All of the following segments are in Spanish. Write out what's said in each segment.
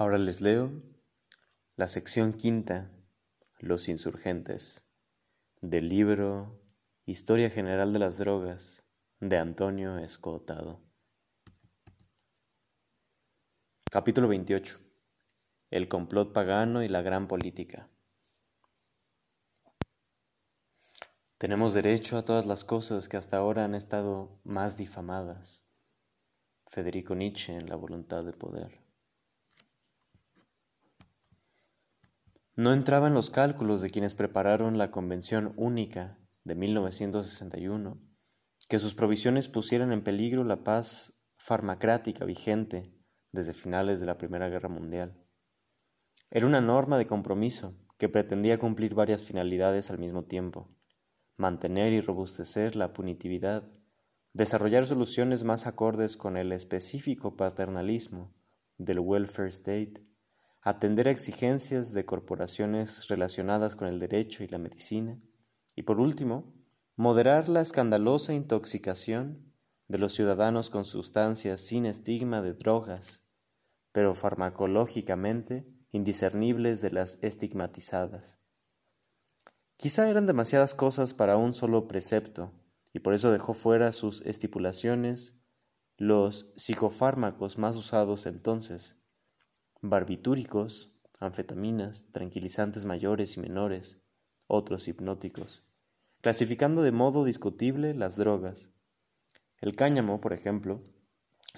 Ahora les leo la sección quinta, Los insurgentes, del libro Historia General de las Drogas, de Antonio Escotado. Capítulo 28. El complot pagano y la gran política. Tenemos derecho a todas las cosas que hasta ahora han estado más difamadas. Federico Nietzsche en La voluntad de poder. No entraba en los cálculos de quienes prepararon la Convención Única de 1961 que sus provisiones pusieran en peligro la paz farmacrática vigente desde finales de la Primera Guerra Mundial. Era una norma de compromiso que pretendía cumplir varias finalidades al mismo tiempo mantener y robustecer la punitividad, desarrollar soluciones más acordes con el específico paternalismo del welfare state, atender a exigencias de corporaciones relacionadas con el derecho y la medicina, y por último, moderar la escandalosa intoxicación de los ciudadanos con sustancias sin estigma de drogas, pero farmacológicamente indiscernibles de las estigmatizadas. Quizá eran demasiadas cosas para un solo precepto, y por eso dejó fuera sus estipulaciones los psicofármacos más usados entonces, barbitúricos, anfetaminas, tranquilizantes mayores y menores, otros hipnóticos, clasificando de modo discutible las drogas. El cáñamo, por ejemplo,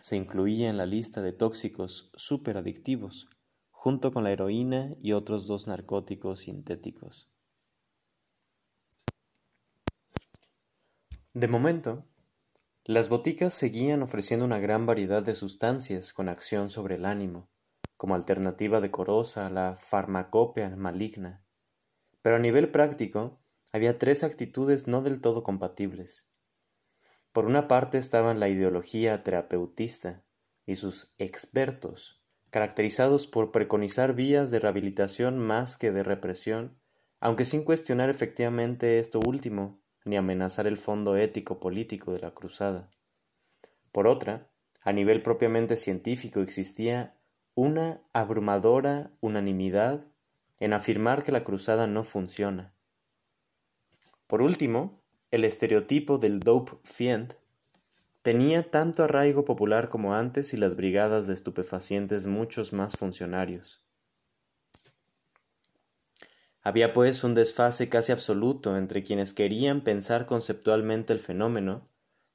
se incluía en la lista de tóxicos superadictivos, junto con la heroína y otros dos narcóticos sintéticos. De momento, las boticas seguían ofreciendo una gran variedad de sustancias con acción sobre el ánimo, como alternativa decorosa a la farmacopea maligna. Pero a nivel práctico, había tres actitudes no del todo compatibles. Por una parte estaban la ideología terapeutista y sus expertos, caracterizados por preconizar vías de rehabilitación más que de represión, aunque sin cuestionar efectivamente esto último, ni amenazar el fondo ético político de la cruzada. Por otra, a nivel propiamente científico existía una abrumadora unanimidad en afirmar que la cruzada no funciona. Por último, el estereotipo del dope fient tenía tanto arraigo popular como antes y las brigadas de estupefacientes muchos más funcionarios. Había pues un desfase casi absoluto entre quienes querían pensar conceptualmente el fenómeno,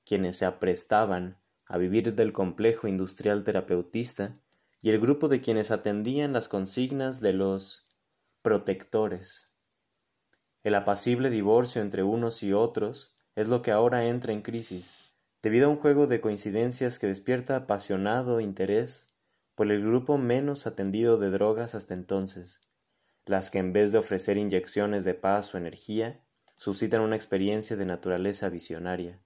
quienes se aprestaban a vivir del complejo industrial terapeutista, y el grupo de quienes atendían las consignas de los protectores. El apacible divorcio entre unos y otros es lo que ahora entra en crisis, debido a un juego de coincidencias que despierta apasionado interés por el grupo menos atendido de drogas hasta entonces, las que en vez de ofrecer inyecciones de paz o energía, suscitan una experiencia de naturaleza visionaria.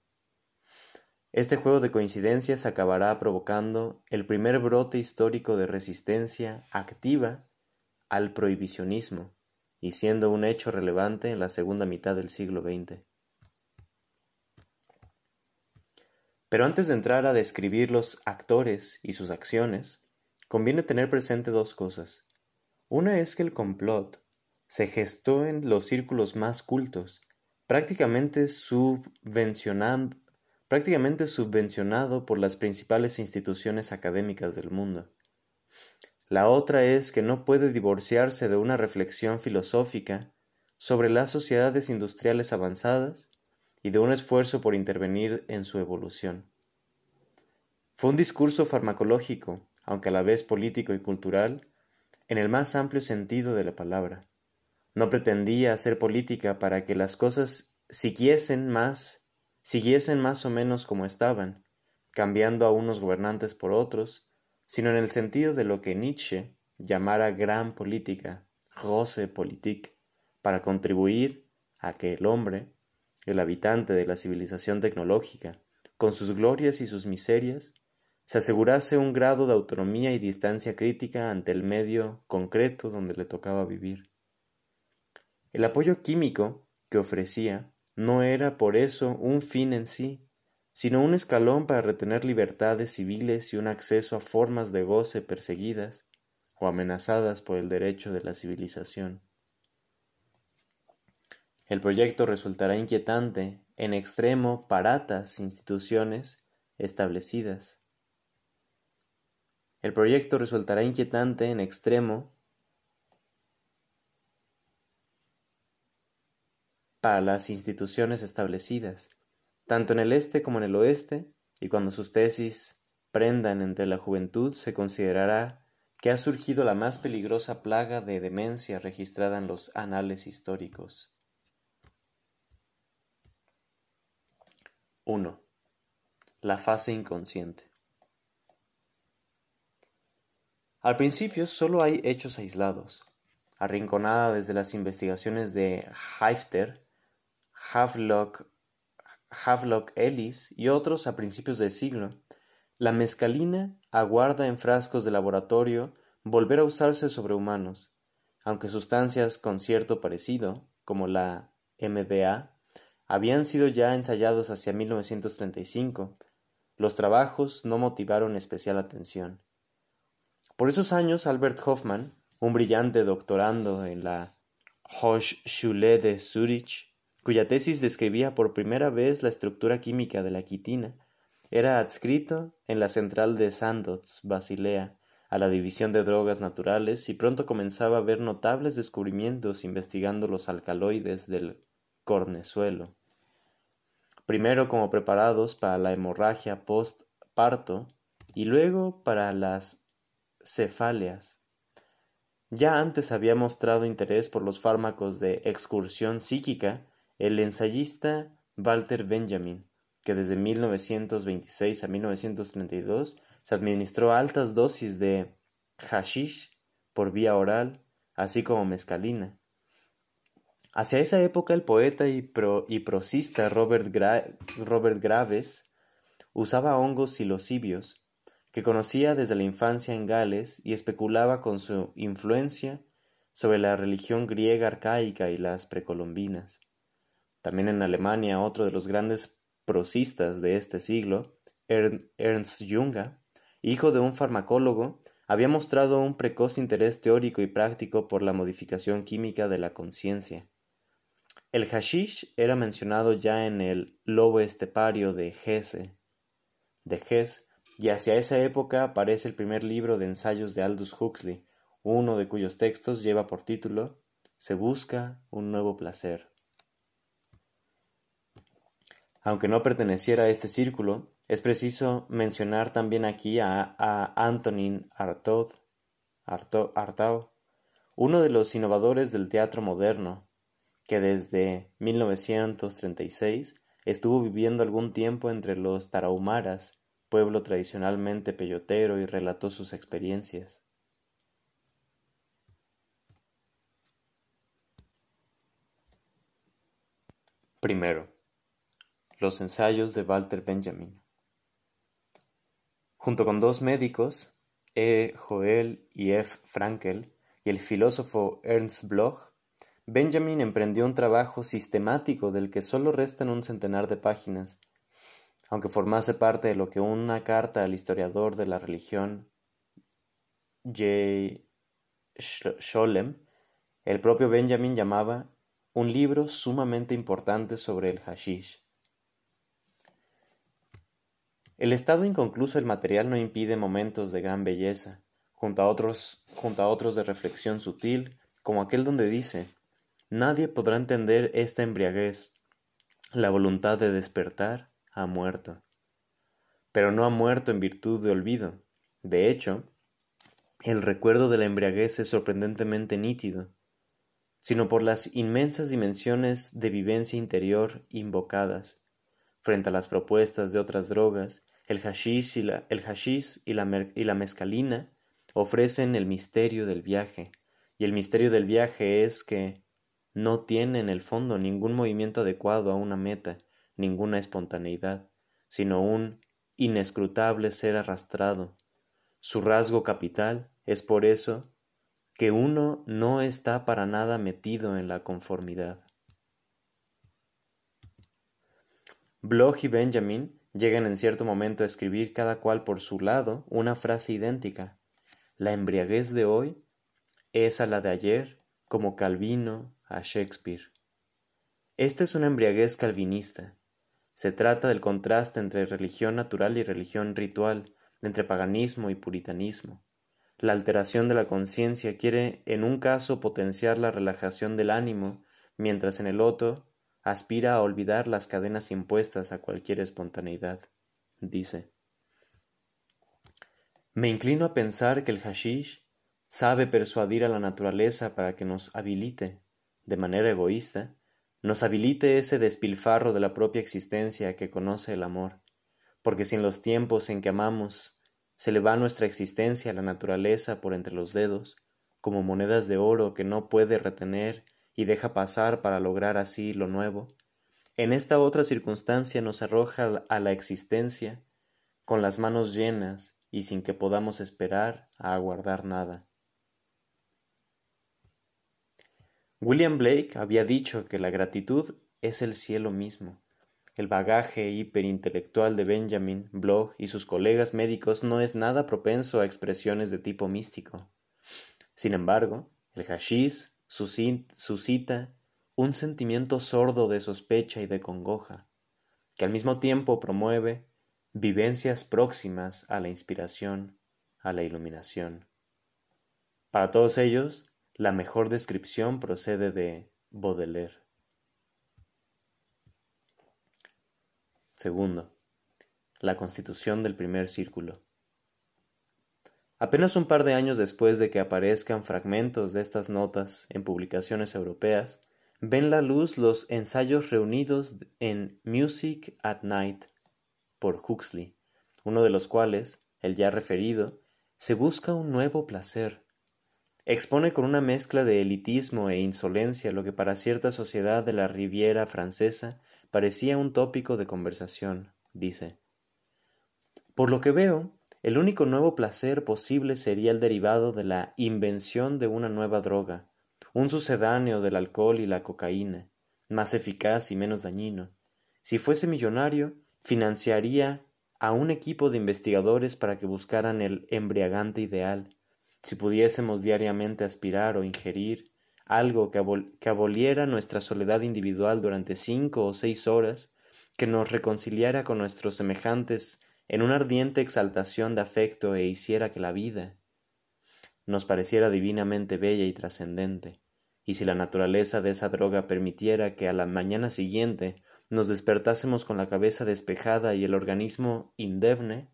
Este juego de coincidencias acabará provocando el primer brote histórico de resistencia activa al prohibicionismo y siendo un hecho relevante en la segunda mitad del siglo XX. Pero antes de entrar a describir los actores y sus acciones, conviene tener presente dos cosas. Una es que el complot se gestó en los círculos más cultos, prácticamente subvencionado, prácticamente subvencionado por las principales instituciones académicas del mundo. La otra es que no puede divorciarse de una reflexión filosófica sobre las sociedades industriales avanzadas y de un esfuerzo por intervenir en su evolución. Fue un discurso farmacológico, aunque a la vez político y cultural, en el más amplio sentido de la palabra. No pretendía hacer política para que las cosas siguiesen más, siguiesen más o menos como estaban, cambiando a unos gobernantes por otros, sino en el sentido de lo que Nietzsche llamara gran política, große Politik, para contribuir a que el hombre, el habitante de la civilización tecnológica, con sus glorias y sus miserias, se asegurase un grado de autonomía y distancia crítica ante el medio concreto donde le tocaba vivir. El apoyo químico que ofrecía no era por eso un fin en sí, sino un escalón para retener libertades civiles y un acceso a formas de goce perseguidas, o amenazadas por el derecho de la civilización. El proyecto resultará inquietante en extremo para altas instituciones establecidas. El proyecto resultará inquietante en extremo para las instituciones establecidas, tanto en el este como en el oeste, y cuando sus tesis prendan entre la juventud se considerará que ha surgido la más peligrosa plaga de demencia registrada en los anales históricos. 1. La fase inconsciente. Al principio solo hay hechos aislados, arrinconada desde las investigaciones de Haifter, Havelock, Havelock Ellis y otros a principios del siglo, la mescalina aguarda en frascos de laboratorio volver a usarse sobre humanos, aunque sustancias con cierto parecido, como la MDA, habían sido ya ensayados hacia 1935. Los trabajos no motivaron especial atención. Por esos años, Albert Hoffman, un brillante doctorando en la Hochschule de Zurich, cuya tesis describía por primera vez la estructura química de la quitina, era adscrito en la central de Sandoz, Basilea, a la división de drogas naturales y pronto comenzaba a ver notables descubrimientos investigando los alcaloides del cornezuelo. Primero como preparados para la hemorragia post-parto y luego para las cefaleas. Ya antes había mostrado interés por los fármacos de excursión psíquica el ensayista Walter Benjamin, que desde 1926 a 1932 se administró altas dosis de hashish por vía oral, así como mescalina. Hacia esa época el poeta y, prosista Robert, Robert Graves usaba hongos silocibios, que conocía desde la infancia en Gales y especulaba con su influencia sobre la religión griega arcaica y las precolombinas. También en Alemania otro de los grandes prosistas de este siglo, Ernst Junger, hijo de un farmacólogo, había mostrado un precoz interés teórico y práctico por la modificación química de la conciencia. El hashish era mencionado ya en el Lobo estepario de Hesse, de Hesse, y hacia esa época aparece el primer libro de ensayos de Aldous Huxley, uno de cuyos textos lleva por título Se busca un nuevo placer. Aunque no perteneciera a este círculo, es preciso mencionar también aquí a, Antonin Artaud, Artaud, uno de los innovadores del teatro moderno, que desde 1936 estuvo viviendo algún tiempo entre los tarahumaras, pueblo tradicionalmente peyotero, y relató sus experiencias. Primero, los ensayos de Walter Benjamin. Junto con dos médicos, E. Joel y F. Frankel, y el filósofo Ernst Bloch, Benjamin emprendió un trabajo sistemático del que solo restan un centenar de páginas, aunque formase parte de lo que una carta al historiador de la religión J. Scholem, el propio Benjamin llamaba un libro sumamente importante sobre el hashish. El estado inconcluso del material no impide momentos de gran belleza, junto a otros, junto a otros de reflexión sutil, como aquel donde dice Nadie podrá entender esta embriaguez. La voluntad de despertar ha muerto. Pero no ha muerto en virtud de olvido. De hecho, el recuerdo de la embriaguez es sorprendentemente nítido, sino por las inmensas dimensiones de vivencia interior invocadas, frente a las propuestas de otras drogas el hashish y la, el y la, y la mezcalina ofrecen el misterio del viaje, y el misterio del viaje es que no tiene en el fondo ningún movimiento adecuado a una meta, ninguna espontaneidad, sino un inescrutable ser arrastrado. Su rasgo capital es por eso que uno no está para nada metido en la conformidad. Bloch y Benjamin llegan en cierto momento a escribir cada cual por su lado una frase idéntica, la embriaguez de hoy es a la de ayer como Calvino a Shakespeare. Esta es una embriaguez calvinista. Se trata del contraste entre religión natural y religión ritual, entre paganismo y puritanismo. La alteración de la conciencia quiere en un caso potenciar la relajación del ánimo, mientras en el otro aspira a olvidar las cadenas impuestas a cualquier espontaneidad. Dice Me inclino a pensar que el hashish sabe persuadir a la naturaleza para que nos habilite, de manera egoísta, nos habilite ese despilfarro de la propia existencia que conoce el amor, porque si en los tiempos en que amamos se le va nuestra existencia a la naturaleza por entre los dedos, como monedas de oro que no puede retener y deja pasar para lograr así lo nuevo, en esta otra circunstancia nos arroja a la existencia con las manos llenas y sin que podamos esperar a aguardar nada. William Blake había dicho que la gratitud es el cielo mismo. El bagaje hiperintelectual de Benjamin Bloch y sus colegas médicos no es nada propenso a expresiones de tipo místico. Sin embargo, el hashish suscita un sentimiento sordo de sospecha y de congoja, que al mismo tiempo promueve vivencias próximas a la inspiración, a la iluminación. Para todos ellos, la mejor descripción procede de Baudelaire. Segundo, la constitución del primer círculo. Apenas un par de años después de que aparezcan fragmentos de estas notas en publicaciones europeas, ven la luz los ensayos reunidos en Music at Night por Huxley, uno de los cuales, el ya referido, se busca un nuevo placer, Expone con una mezcla de elitismo e insolencia lo que para cierta sociedad de la Riviera francesa parecía un tópico de conversación, dice. Por lo que veo, el único nuevo placer posible sería el derivado de la invención de una nueva droga, un sucedáneo del alcohol y la cocaína, más eficaz y menos dañino. Si fuese millonario, financiaría a un equipo de investigadores para que buscaran el embriagante ideal, si pudiésemos diariamente aspirar o ingerir algo que, aboliera nuestra soledad individual durante cinco o seis horas, que nos reconciliara con nuestros semejantes en una ardiente exaltación de afecto e hiciera que la vida nos pareciera divinamente bella y trascendente, y si la naturaleza de esa droga permitiera que a la mañana siguiente nos despertásemos con la cabeza despejada y el organismo indemne,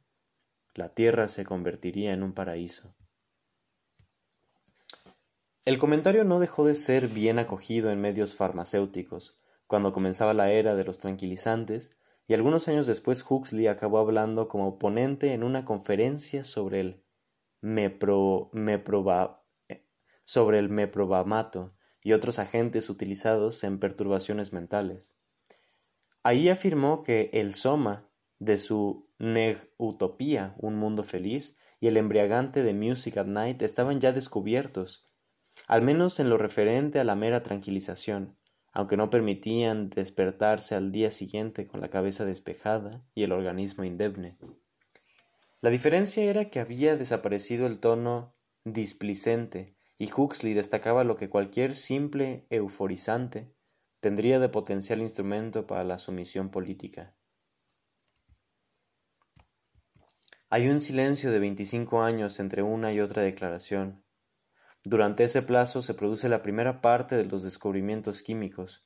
la tierra se convertiría en un paraíso. El comentario no dejó de ser bien acogido en medios farmacéuticos, cuando comenzaba la era de los tranquilizantes, y algunos años después Huxley acabó hablando como ponente en una conferencia sobre el mepro, sobre el meprobamato y otros agentes utilizados en perturbaciones mentales. Ahí afirmó que el soma de su Neg Utopía, un mundo feliz, y el embriagante de Music at Night estaban ya descubiertos, al menos en lo referente a la mera tranquilización, aunque no permitían despertarse al día siguiente con la cabeza despejada y el organismo indemne. La diferencia era que había desaparecido el tono displicente, y Huxley destacaba lo que cualquier simple euforizante tendría de potencial instrumento para la sumisión política. Hay un silencio de veinticinco años entre una y otra declaración, durante ese plazo se produce la primera parte de los descubrimientos químicos.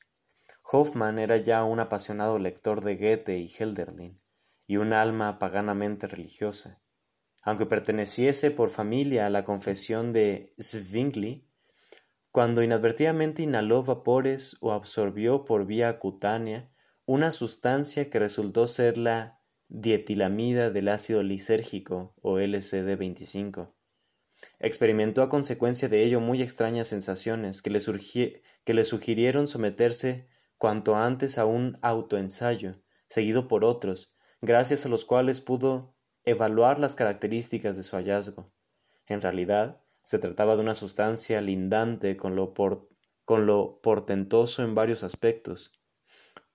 Hoffmann era ya un apasionado lector de Goethe y Hölderlin, y un alma paganamente religiosa. Aunque perteneciese por familia a la confesión de Zwingli, cuando inadvertidamente inhaló vapores o absorbió por vía cutánea una sustancia que resultó ser la dietilamida del ácido lisérgico o LCD-25. Experimentó a consecuencia de ello muy extrañas sensaciones que le, que le sugirieron someterse cuanto antes a un autoensayo, seguido por otros, gracias a los cuales pudo evaluar las características de su hallazgo. En realidad, se trataba de una sustancia lindante con lo, con lo portentoso en varios aspectos.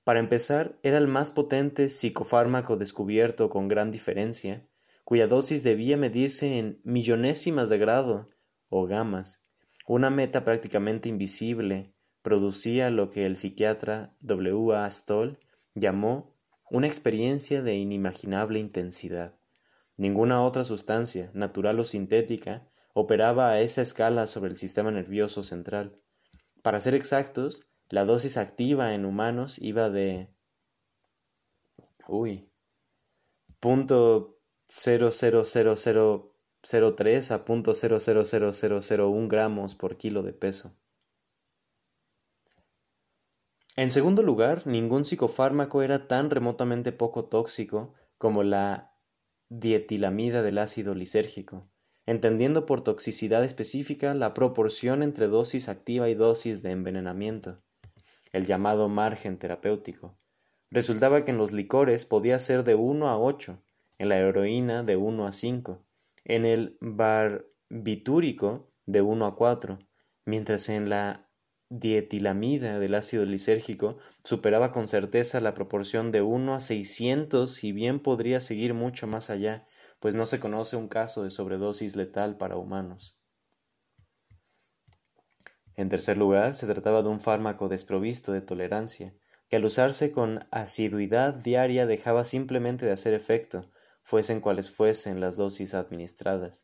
Para empezar, era el más potente psicofármaco descubierto con gran diferencia, cuya dosis debía medirse en millonésimas de grado o gamas, una meta prácticamente invisible, producía lo que el psiquiatra W. A. Stoll llamó una experiencia de inimaginable intensidad. Ninguna otra sustancia, natural o sintética, operaba a esa escala sobre el sistema nervioso central. Para ser exactos, la dosis activa en humanos iba de... Uy. Punto 0,00003 a punto gramos por kilo de peso. En segundo lugar, ningún psicofármaco era tan remotamente poco tóxico como la dietilamida del ácido lisérgico, entendiendo por toxicidad específica la proporción entre dosis activa y dosis de envenenamiento, el llamado margen terapéutico. Resultaba que en los licores podía ser de 1 a 8, en la heroína de 1 a 5, en el barbitúrico de 1 a 4, mientras en la dietilamida del ácido lisérgico superaba con certeza la proporción de 1 a 600 y bien podría seguir mucho más allá, pues no se conoce un caso de sobredosis letal para humanos. En tercer lugar, se trataba de un fármaco desprovisto de tolerancia, que al usarse con asiduidad diaria dejaba simplemente de hacer efecto, fuesen cuales fuesen las dosis administradas.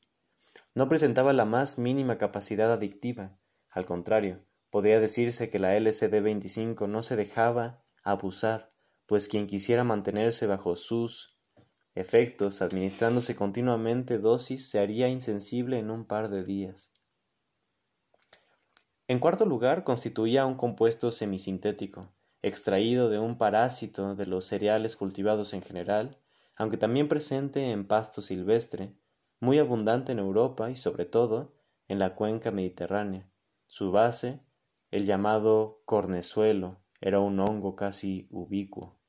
No presentaba la más mínima capacidad adictiva, al contrario, Podría decirse que la LCD-25 no se dejaba abusar, pues quien quisiera mantenerse bajo sus efectos administrándose continuamente dosis se haría insensible en un par de días. En cuarto lugar, constituía un compuesto semisintético, extraído de un parásito de los cereales cultivados en general, aunque también presente en pasto silvestre, muy abundante en Europa y sobre todo en la cuenca mediterránea. Su base el llamado cornezuelo era un hongo casi ubicuo.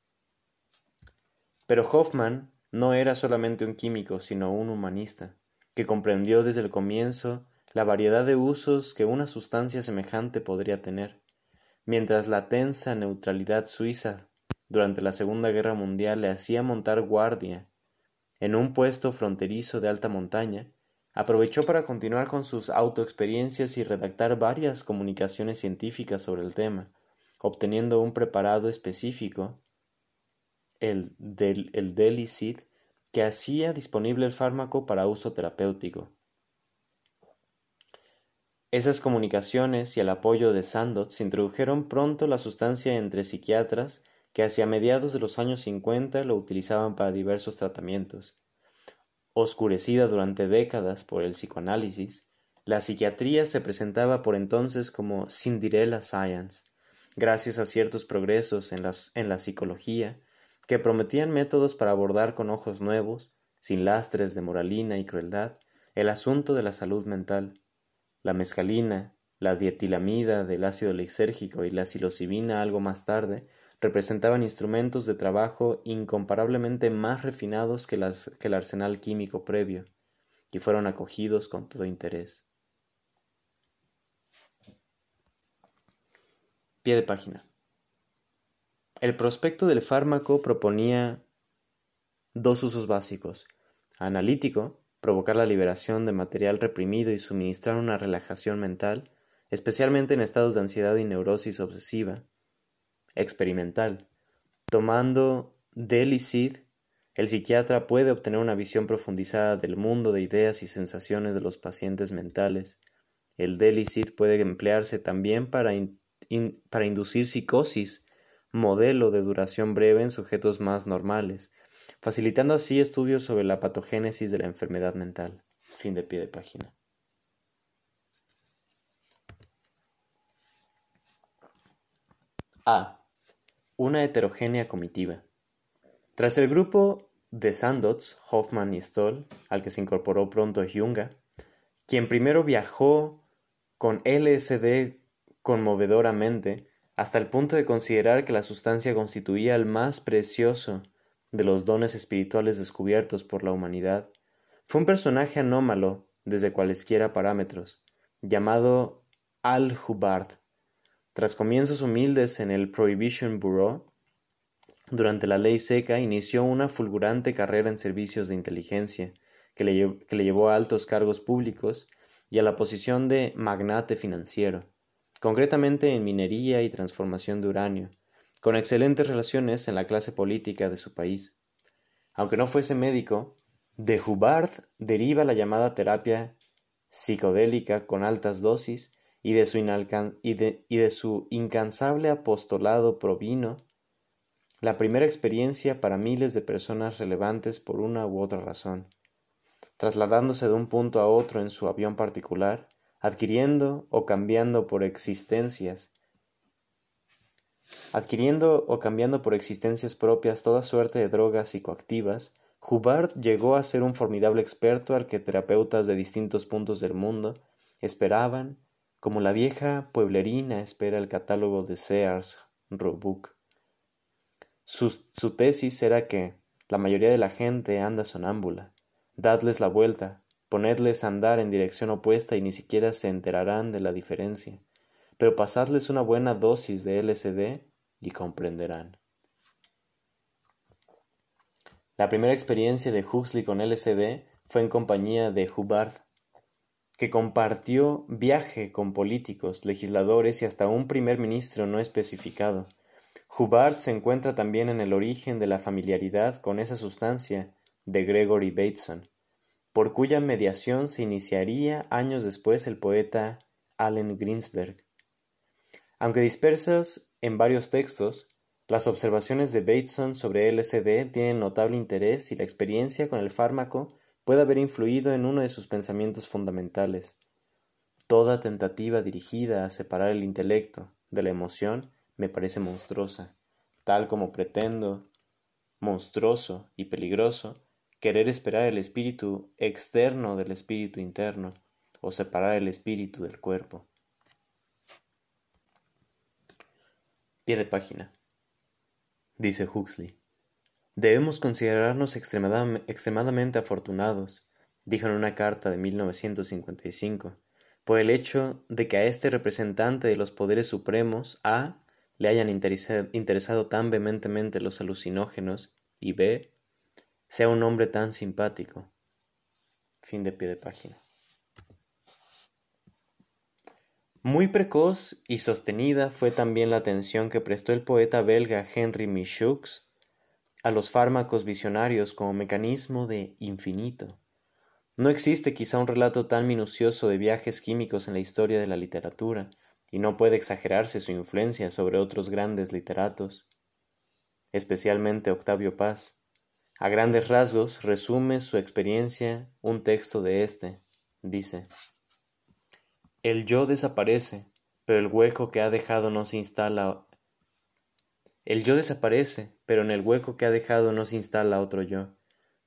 Pero Hoffman no era solamente un químico, sino un humanista, que comprendió desde el comienzo la variedad de usos que una sustancia semejante podría tener, mientras la tensa neutralidad suiza durante la Segunda Guerra Mundial le hacía montar guardia en un puesto fronterizo de alta montaña, Aprovechó para continuar con sus autoexperiencias y redactar varias comunicaciones científicas sobre el tema, obteniendo un preparado específico, el, del, el Delicid, que hacía disponible el fármaco para uso terapéutico. Esas comunicaciones y el apoyo de Sandoz introdujeron pronto la sustancia entre psiquiatras que hacia mediados de los años 50 lo utilizaban para diversos tratamientos Oscurecida durante décadas por el psicoanálisis, la psiquiatría se presentaba por entonces como Cinderella Science, gracias a ciertos progresos en, en la psicología que prometían métodos para abordar con ojos nuevos, sin lastres de moralina y crueldad, el asunto de la salud mental. La mescalina, la dietilamida del ácido lisérgico y la psilocibina algo más tarde representaban instrumentos de trabajo incomparablemente más refinados que, el arsenal químico previo, y fueron acogidos con todo interés. Pie de página. El prospecto del fármaco proponía dos usos básicos. Analítico, provocar la liberación de material reprimido y suministrar una relajación mental, especialmente en estados de ansiedad y neurosis obsesiva, experimental. Tomando Delicid, el psiquiatra puede obtener una visión profundizada del mundo de ideas y sensaciones de los pacientes mentales. El Delicid puede emplearse también para, para inducir psicosis, modelo de duración breve en sujetos más normales, facilitando así estudios sobre la patogénesis de la enfermedad mental. Fin de pie de página. A. Una heterogénea comitiva. Tras el grupo de Sandoz, Hoffman y Stoll, al que se incorporó pronto Junga, quien primero viajó con LSD conmovedoramente hasta el punto de considerar que la sustancia constituía el más precioso de los dones espirituales descubiertos por la humanidad, fue un personaje anómalo desde cualesquiera parámetros, llamado Al-Hubbard, tras comienzos humildes en el Prohibition Bureau, durante la ley seca inició una fulgurante carrera en servicios de inteligencia, que le, llevó a altos cargos públicos y a la posición de magnate financiero, concretamente en minería y transformación de uranio, con excelentes relaciones en la clase política de su país. Aunque no fuese médico, de Hubbard deriva la llamada terapia psicodélica con altas dosis y de su, y de, su incansable apostolado provino la primera experiencia para miles de personas relevantes por una u otra razón, trasladándose de un punto a otro en su avión particular, adquiriendo o cambiando por existencias, adquiriendo o cambiando por existencias propias toda suerte de drogas psicoactivas, Hubbard llegó a ser un formidable experto al que terapeutas de distintos puntos del mundo esperaban, como la vieja pueblerina espera el catálogo de Sears Roebuck. Su, tesis era que la mayoría de la gente anda sonámbula. Dadles la vuelta, ponedles a andar en dirección opuesta y ni siquiera se enterarán de la diferencia. Pero pasadles una buena dosis de LSD y comprenderán. La primera experiencia de Huxley con LSD fue en compañía de Hubbard, que compartió viaje con políticos, legisladores y hasta un primer ministro no especificado. Hubbard se encuentra también en el origen de la familiaridad con esa sustancia de Gregory Bateson, por cuya mediación se iniciaría años después el poeta Allen Greensberg. Aunque dispersas en varios textos, las observaciones de Bateson sobre LSD tienen notable interés y la experiencia con el fármaco puede haber influido en uno de sus pensamientos fundamentales. Toda tentativa dirigida a separar el intelecto de la emoción me parece monstruosa, tal como pretendo, monstruoso y peligroso, querer esperar el espíritu externo del espíritu interno, o separar el espíritu del cuerpo. Pie de página dice Huxley. Debemos considerarnos extremadamente afortunados, dijo en una carta de 1955, por el hecho de que a este representante de los poderes supremos A le hayan interesado tan vehementemente los alucinógenos y B sea un hombre tan simpático. Fin de pie de página. Muy precoz y sostenida fue también la atención que prestó el poeta belga Henry Michaux a los fármacos visionarios como mecanismo de infinito. No existe quizá un relato tan minucioso de viajes químicos en la historia de la literatura, y no puede exagerarse su influencia sobre otros grandes literatos, especialmente Octavio Paz. A grandes rasgos resume su experiencia un texto de éste. Dice el yo desaparece, pero el hueco que ha dejado no se instala. El yo desaparece, pero en el hueco que ha dejado no se instala otro yo.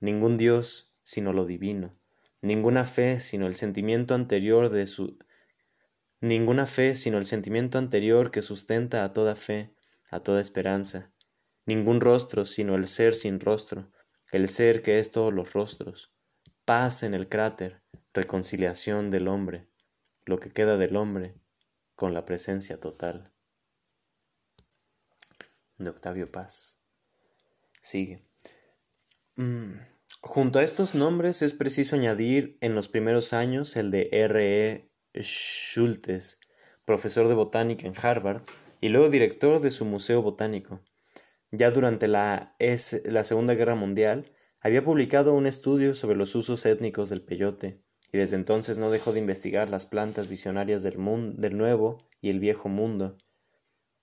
Ningún Dios sino lo divino, ninguna fe sino el sentimiento anterior de su ninguna fe sino el sentimiento anterior que sustenta a toda fe, a toda esperanza, ningún rostro sino el ser sin rostro, el ser que es todos los rostros, paz en el cráter, reconciliación del hombre lo que queda del hombre con la presencia total. De Octavio Paz. Sigue. Mm, junto a estos nombres es preciso añadir en los primeros años el de R. E. Schultes, profesor de botánica en Harvard y luego director de su Museo Botánico. Ya durante la, la Segunda Guerra Mundial había publicado un estudio sobre los usos étnicos del peyote y desde entonces no dejó de investigar las plantas visionarias del, del nuevo y el viejo mundo,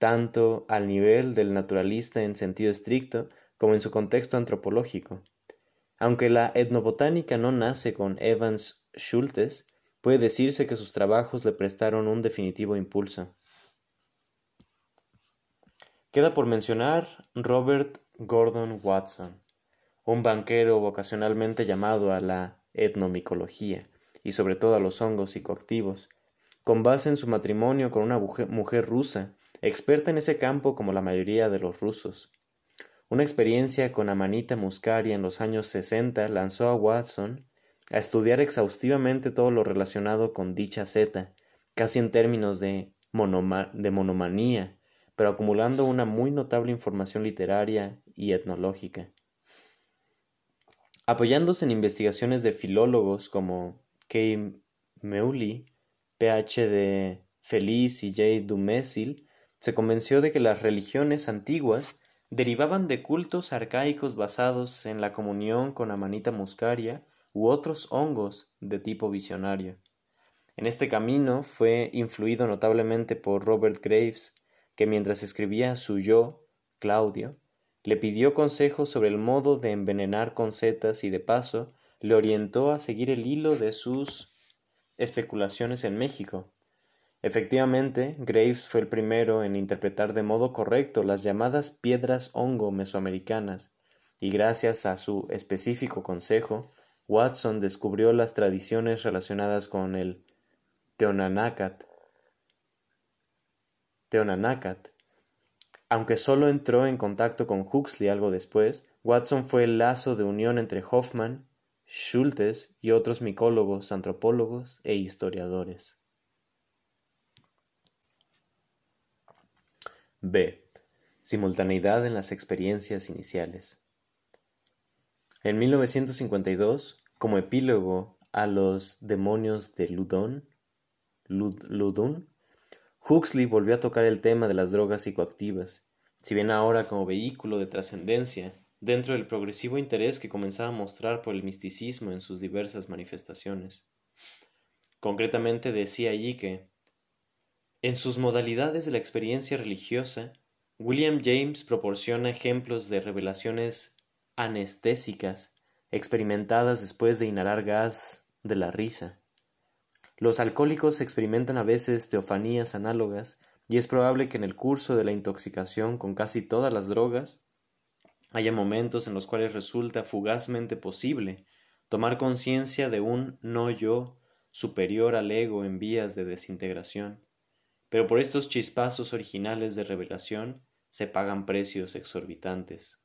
tanto al nivel del naturalista en sentido estricto como en su contexto antropológico. Aunque la etnobotánica no nace con Evans Schultes, puede decirse que sus trabajos le prestaron un definitivo impulso. Queda por mencionar Robert Gordon Watson, un banquero vocacionalmente llamado a la etnomicología, y sobre todo a los hongos psicoactivos, con base en su matrimonio con una mujer rusa, experta en ese campo como la mayoría de los rusos. Una experiencia con Amanita muscaria en los años 60 lanzó a Watson a estudiar exhaustivamente todo lo relacionado con dicha zeta, casi en términos de, de monomanía, pero acumulando una muy notable información literaria y etnológica. Apoyándose en investigaciones de filólogos como Kay Meuli, Ph. Feliz y J. Dumézil, se convenció de que las religiones antiguas derivaban de cultos arcaicos basados en la comunión con Amanita muscaria u otros hongos de tipo visionario. En este camino fue influido notablemente por Robert Graves, que mientras escribía su yo, Claudio, le pidió consejos sobre el modo de envenenar con setas y de paso le orientó a seguir el hilo de sus especulaciones en México. Efectivamente, Graves fue el primero en interpretar de modo correcto las llamadas piedras hongo mesoamericanas, y gracias a su específico consejo, Watson descubrió las tradiciones relacionadas con el Teonanacat. Teonanacat. Aunque solo entró en contacto con Huxley algo después, Watson fue el lazo de unión entre Hoffman, Schultes y otros micólogos, antropólogos e historiadores. B. Simultaneidad en las experiencias iniciales. En 1952, como epílogo a Los demonios de Ludon, Ludun, Huxley volvió a tocar el tema de las drogas psicoactivas, si bien ahora como vehículo de trascendencia, dentro del progresivo interés que comenzaba a mostrar por el misticismo en sus diversas manifestaciones. Concretamente decía allí que, en sus modalidades de la experiencia religiosa, William James proporciona ejemplos de revelaciones anestésicas experimentadas después de inhalar gas de la risa. Los alcohólicos experimentan a veces teofanías análogas y es probable que en el curso de la intoxicación con casi todas las drogas haya momentos en los cuales resulta fugazmente posible tomar conciencia de un no yo superior al ego en vías de desintegración, pero por estos chispazos originales de revelación se pagan precios exorbitantes.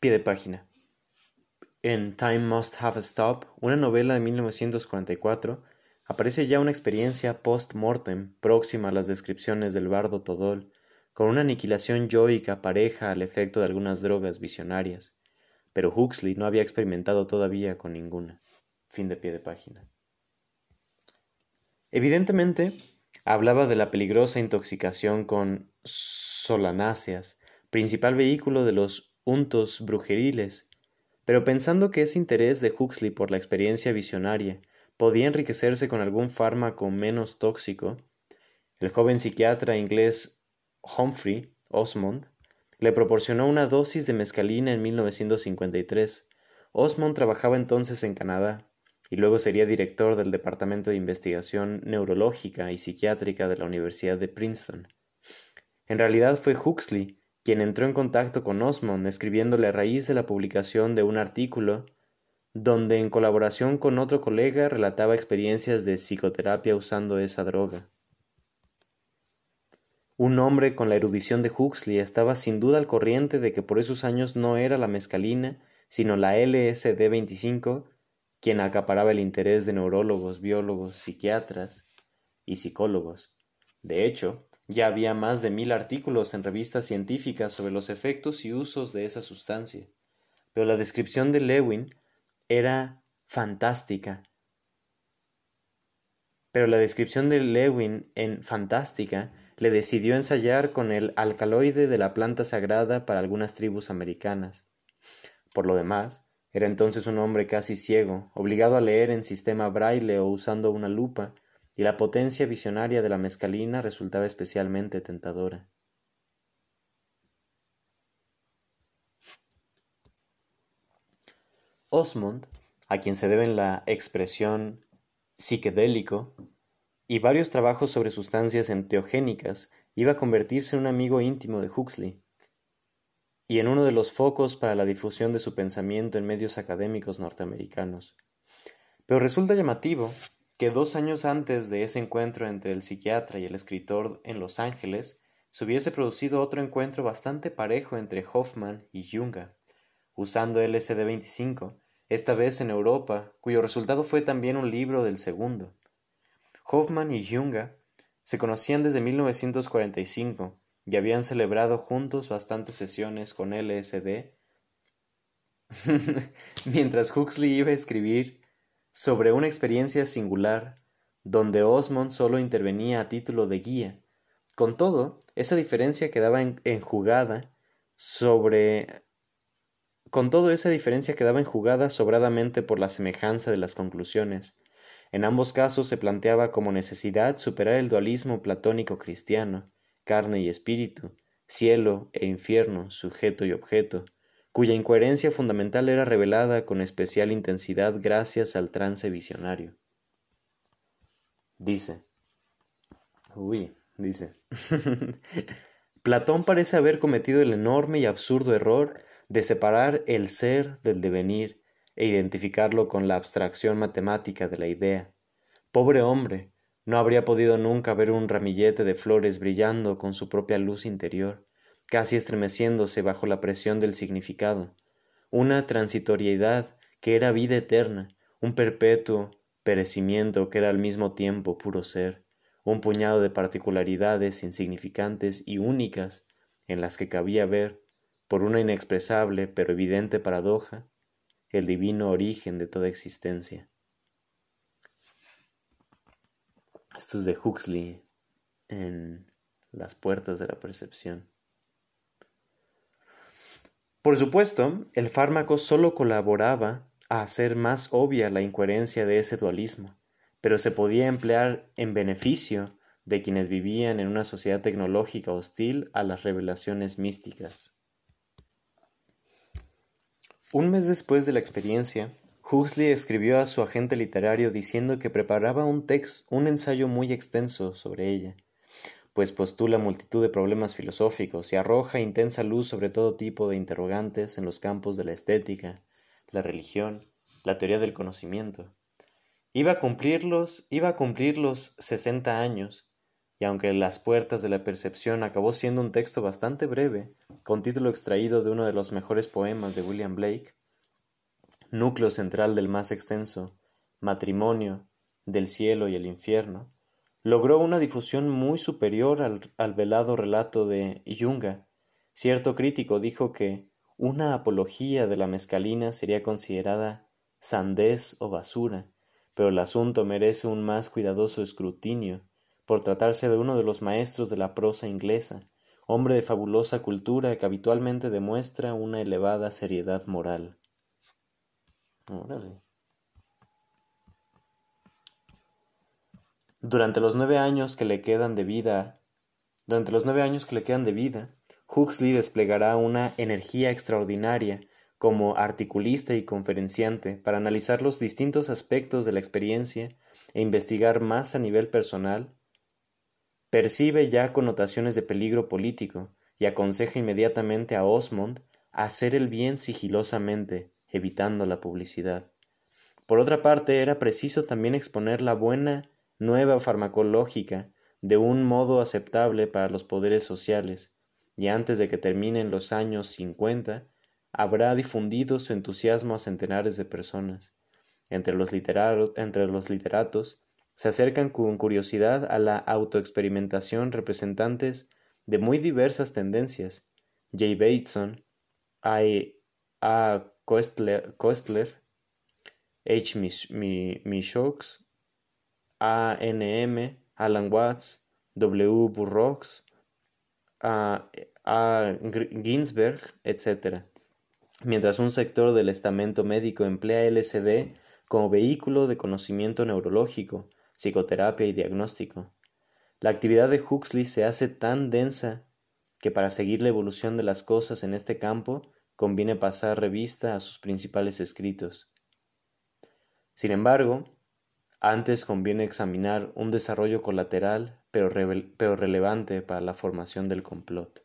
Pie de página. En Time Must Have a Stop, una novela de 1944, aparece ya una experiencia post-mortem próxima a las descripciones del bardo Todol, con una aniquilación yoica pareja al efecto de algunas drogas visionarias, pero Huxley no había experimentado todavía con ninguna. Fin de pie de página. Evidentemente, hablaba de la peligrosa intoxicación con solanáceas, principal vehículo de los untos brujeriles, pero pensando que ese interés de Huxley por la experiencia visionaria podía enriquecerse con algún fármaco menos tóxico, el joven psiquiatra inglés Humphrey Osmond le proporcionó una dosis de mescalina en 1953. Osmond trabajaba entonces en Canadá y luego sería director del Departamento de Investigación Neurológica y Psiquiátrica de la Universidad de Princeton. En realidad fue Huxley quien entró en contacto con Osmond escribiéndole a raíz de la publicación de un artículo donde en colaboración con otro colega relataba experiencias de psicoterapia usando esa droga. Un hombre con la erudición de Huxley estaba sin duda al corriente de que por esos años no era la mescalina, sino la LSD-25 quien acaparaba el interés de neurólogos, biólogos, psiquiatras y psicólogos. De hecho, ya había más de mil artículos en revistas científicas sobre los efectos y usos de esa sustancia, pero la descripción de Lewin era fantástica. Pero la descripción de Lewin en fantástica le decidió ensayar con el alcaloide de la planta sagrada para algunas tribus americanas. Por lo demás, era entonces un hombre casi ciego, obligado a leer en sistema braille o usando una lupa, y la potencia visionaria de la mescalina resultaba especialmente tentadora. Osmond, a quien se deben la expresión psiquedélico y varios trabajos sobre sustancias enteogénicas, iba a convertirse en un amigo íntimo de Huxley y en uno de los focos para la difusión de su pensamiento en medios académicos norteamericanos. Pero resulta llamativo que dos años antes de ese encuentro entre el psiquiatra y el escritor en Los Ángeles, se hubiese producido otro encuentro bastante parejo entre Hoffman y Junga, usando LSD-25, esta vez en Europa, cuyo resultado fue también un libro del segundo. Hoffman y Junga Se conocían desde 1945 y habían celebrado juntos bastantes sesiones con LSD, mientras Huxley iba a escribir sobre una experiencia singular donde Osmond solo intervenía a título de guía. Con todo, esa diferencia quedaba enjugada sobre con todo esa diferencia quedaba enjugada sobradamente por la semejanza de las conclusiones. En ambos casos se planteaba como necesidad superar el dualismo platónico cristiano, carne y espíritu, cielo e infierno, sujeto y objeto, cuya incoherencia fundamental era revelada con especial intensidad gracias al trance visionario. Dice. Uy, dice. Platón parece haber cometido el enorme y absurdo error de separar el ser del devenir e identificarlo con la abstracción matemática de la idea. Pobre hombre, no habría podido nunca ver un ramillete de flores brillando con su propia luz interior, casi estremeciéndose bajo la presión del significado, una transitoriedad que era vida eterna, un perpetuo perecimiento que era al mismo tiempo puro ser, un puñado de particularidades insignificantes y únicas en las que cabía ver por una inexpresable pero evidente paradoja, el divino origen de toda existencia. Esto es de Huxley en Las puertas de la percepción. Por supuesto, el fármaco solo colaboraba a hacer más obvia la incoherencia de ese dualismo, pero se podía emplear en beneficio de quienes vivían en una sociedad tecnológica hostil a las revelaciones místicas. Un mes después de la experiencia, Huxley escribió a su agente literario diciendo que preparaba un texto, un ensayo muy extenso sobre ella, pues postula multitud de problemas filosóficos y arroja intensa luz sobre todo tipo de interrogantes en los campos de la estética, la religión, la teoría del conocimiento. Iba a iba a cumplir los sesenta años, y aunque Las puertas de la percepción acabó siendo un texto bastante breve, con título extraído de uno de los mejores poemas de William Blake, núcleo central del más extenso, Matrimonio, del cielo y el infierno, logró una difusión muy superior al, al velado relato de Yunga. Cierto crítico dijo que una apología de la mescalina sería considerada sandez o basura, pero el asunto merece un más cuidadoso escrutinio por tratarse de uno de los maestros de la prosa inglesa, hombre de fabulosa cultura que habitualmente demuestra una elevada seriedad moral. Durante los nueve años que le quedan de vida, durante los nueve años que le quedan de vida, Huxley desplegará una energía extraordinaria como articulista y conferenciante para analizar los distintos aspectos de la experiencia e investigar más a nivel personal Percibe ya connotaciones de peligro político y aconseja inmediatamente a Osmond hacer el bien sigilosamente, evitando la publicidad. Por otra parte, era preciso también exponer la buena nueva farmacológica de un modo aceptable para los poderes sociales, y antes de que terminen los años cincuenta, habrá difundido su entusiasmo a centenares de personas. Entre los, entre los literatos se acercan con curiosidad a la autoexperimentación representantes de muy diversas tendencias. J. Bateson, A. A. Kostler, H. Michox, A. N. M. Alan Watts, W. Burroughs, A. A. Ginsberg, etc. Mientras un sector del estamento médico emplea LSD como vehículo de conocimiento neurológico, psicoterapia y diagnóstico. La actividad de Huxley se hace tan densa que para seguir la evolución de las cosas en este campo conviene pasar revista a sus principales escritos. Sin embargo, antes conviene examinar un desarrollo colateral pero, pero relevante para la formación del complot.